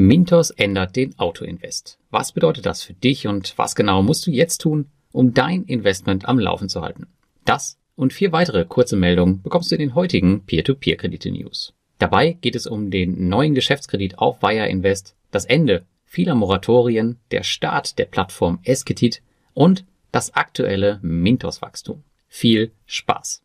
Mintos ändert den Autoinvest. Was bedeutet das für dich und was genau musst du jetzt tun, um dein Investment am Laufen zu halten? Das und vier weitere kurze Meldungen bekommst du in den heutigen Peer-to-Peer-Kredite-News. Dabei geht es um den neuen Geschäftskredit auf Wire Invest, das Ende vieler Moratorien, der Start der Plattform Esketit und das aktuelle Mintos-Wachstum. Viel Spaß!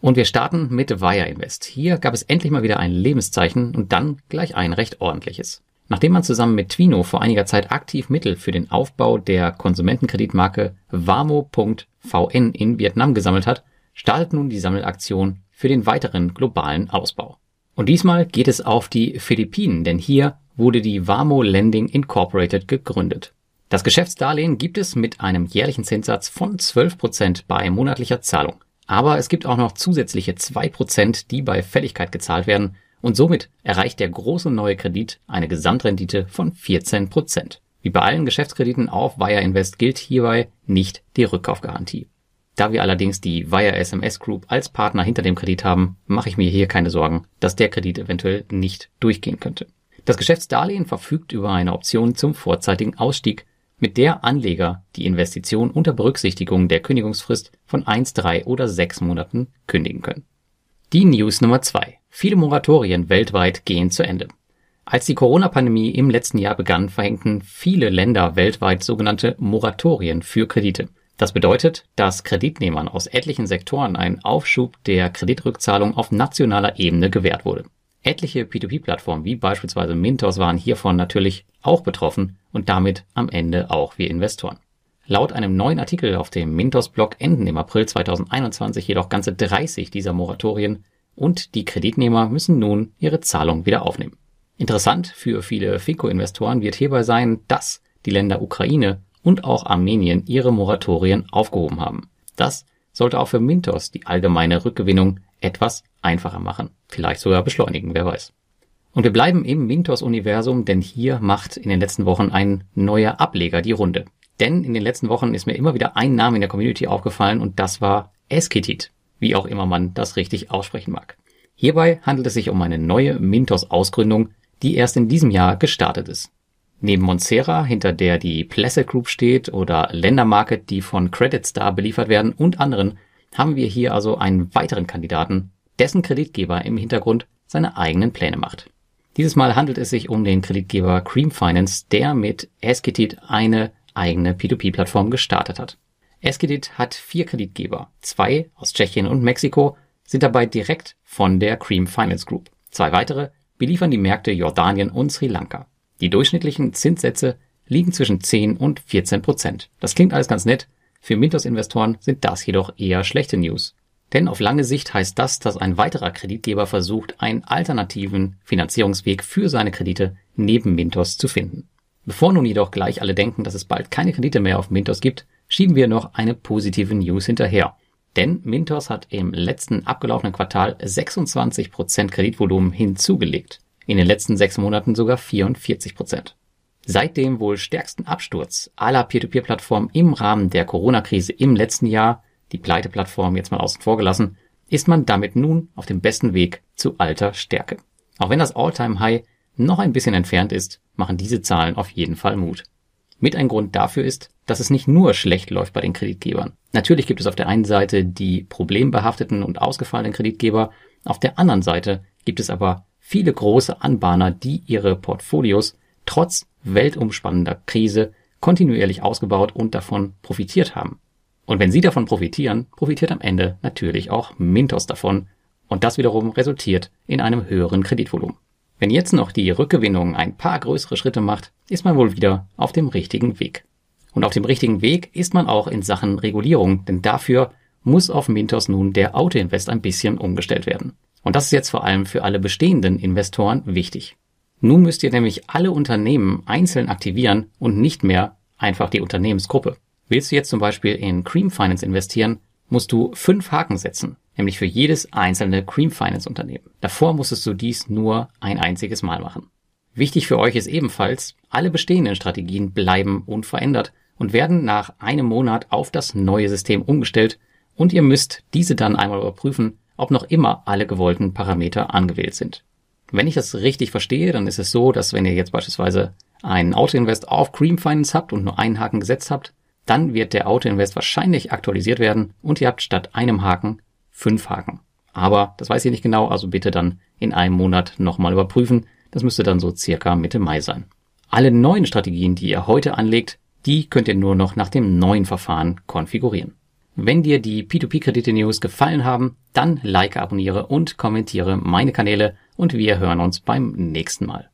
Und wir starten mit Wire Invest. Hier gab es endlich mal wieder ein Lebenszeichen und dann gleich ein recht ordentliches. Nachdem man zusammen mit Twino vor einiger Zeit aktiv Mittel für den Aufbau der Konsumentenkreditmarke Wamo.vn in Vietnam gesammelt hat, startet nun die Sammelaktion für den weiteren globalen Ausbau. Und diesmal geht es auf die Philippinen, denn hier wurde die Wamo Lending Incorporated gegründet. Das Geschäftsdarlehen gibt es mit einem jährlichen Zinssatz von 12% bei monatlicher Zahlung. Aber es gibt auch noch zusätzliche 2%, die bei Fälligkeit gezahlt werden und somit erreicht der große neue Kredit eine Gesamtrendite von 14%. Wie bei allen Geschäftskrediten auf Wire Invest gilt hierbei nicht die Rückkaufgarantie. Da wir allerdings die Wire SMS Group als Partner hinter dem Kredit haben, mache ich mir hier keine Sorgen, dass der Kredit eventuell nicht durchgehen könnte. Das Geschäftsdarlehen verfügt über eine Option zum vorzeitigen Ausstieg mit der Anleger die Investition unter Berücksichtigung der Kündigungsfrist von 1, 3 oder 6 Monaten kündigen können. Die News Nummer 2. Viele Moratorien weltweit gehen zu Ende. Als die Corona-Pandemie im letzten Jahr begann, verhängten viele Länder weltweit sogenannte Moratorien für Kredite. Das bedeutet, dass Kreditnehmern aus etlichen Sektoren ein Aufschub der Kreditrückzahlung auf nationaler Ebene gewährt wurde. Etliche P2P-Plattformen wie beispielsweise Mintos waren hiervon natürlich auch betroffen und damit am Ende auch wir Investoren. Laut einem neuen Artikel auf dem Mintos-Blog enden im April 2021 jedoch ganze 30 dieser Moratorien und die Kreditnehmer müssen nun ihre Zahlung wieder aufnehmen. Interessant für viele FICO-Investoren wird hierbei sein, dass die Länder Ukraine und auch Armenien ihre Moratorien aufgehoben haben. Das sollte auch für Mintos die allgemeine Rückgewinnung etwas einfacher machen, vielleicht sogar beschleunigen, wer weiß. Und wir bleiben im Mintos-Universum, denn hier macht in den letzten Wochen ein neuer Ableger die Runde. Denn in den letzten Wochen ist mir immer wieder ein Name in der Community aufgefallen und das war Esketit, wie auch immer man das richtig aussprechen mag. Hierbei handelt es sich um eine neue Mintos-Ausgründung, die erst in diesem Jahr gestartet ist. Neben Monsera, hinter der die Placid Group steht, oder Ländermarket, die von Credit Star beliefert werden und anderen, haben wir hier also einen weiteren Kandidaten, dessen Kreditgeber im Hintergrund seine eigenen Pläne macht. Dieses Mal handelt es sich um den Kreditgeber Cream Finance, der mit Esketit eine eigene P2P-Plattform gestartet hat. Esketit hat vier Kreditgeber. Zwei aus Tschechien und Mexiko sind dabei direkt von der Cream Finance Group. Zwei weitere beliefern die Märkte Jordanien und Sri Lanka. Die durchschnittlichen Zinssätze liegen zwischen 10 und 14 Prozent. Das klingt alles ganz nett, für Mintos-Investoren sind das jedoch eher schlechte News. Denn auf lange Sicht heißt das, dass ein weiterer Kreditgeber versucht, einen alternativen Finanzierungsweg für seine Kredite neben Mintos zu finden. Bevor nun jedoch gleich alle denken, dass es bald keine Kredite mehr auf Mintos gibt, schieben wir noch eine positive News hinterher. Denn Mintos hat im letzten abgelaufenen Quartal 26% Kreditvolumen hinzugelegt. In den letzten sechs Monaten sogar 44%. Seit dem wohl stärksten Absturz aller Peer-to-Peer-Plattformen im Rahmen der Corona-Krise im letzten Jahr, die Pleite-Plattform jetzt mal außen vor gelassen, ist man damit nun auf dem besten Weg zu alter Stärke. Auch wenn das All-Time-High noch ein bisschen entfernt ist, machen diese Zahlen auf jeden Fall Mut. Mit ein Grund dafür ist, dass es nicht nur schlecht läuft bei den Kreditgebern. Natürlich gibt es auf der einen Seite die problembehafteten und ausgefallenen Kreditgeber, auf der anderen Seite gibt es aber viele große Anbahner, die ihre Portfolios trotz weltumspannender Krise kontinuierlich ausgebaut und davon profitiert haben. Und wenn sie davon profitieren, profitiert am Ende natürlich auch Mintos davon und das wiederum resultiert in einem höheren Kreditvolumen. Wenn jetzt noch die Rückgewinnung ein paar größere Schritte macht, ist man wohl wieder auf dem richtigen Weg. Und auf dem richtigen Weg ist man auch in Sachen Regulierung, denn dafür muss auf Mintos nun der Autoinvest ein bisschen umgestellt werden. Und das ist jetzt vor allem für alle bestehenden Investoren wichtig. Nun müsst ihr nämlich alle Unternehmen einzeln aktivieren und nicht mehr einfach die Unternehmensgruppe. Willst du jetzt zum Beispiel in Cream Finance investieren, musst du fünf Haken setzen, nämlich für jedes einzelne Cream Finance Unternehmen. Davor musstest du dies nur ein einziges Mal machen. Wichtig für euch ist ebenfalls, alle bestehenden Strategien bleiben unverändert und werden nach einem Monat auf das neue System umgestellt und ihr müsst diese dann einmal überprüfen, ob noch immer alle gewollten Parameter angewählt sind. Wenn ich das richtig verstehe, dann ist es so, dass wenn ihr jetzt beispielsweise einen Autoinvest auf Cream Finance habt und nur einen Haken gesetzt habt, dann wird der Autoinvest wahrscheinlich aktualisiert werden und ihr habt statt einem Haken fünf Haken. Aber das weiß ich nicht genau, also bitte dann in einem Monat nochmal überprüfen. Das müsste dann so circa Mitte Mai sein. Alle neuen Strategien, die ihr heute anlegt, die könnt ihr nur noch nach dem neuen Verfahren konfigurieren. Wenn dir die P2P-Kredite-News gefallen haben, dann like, abonniere und kommentiere meine Kanäle und wir hören uns beim nächsten Mal.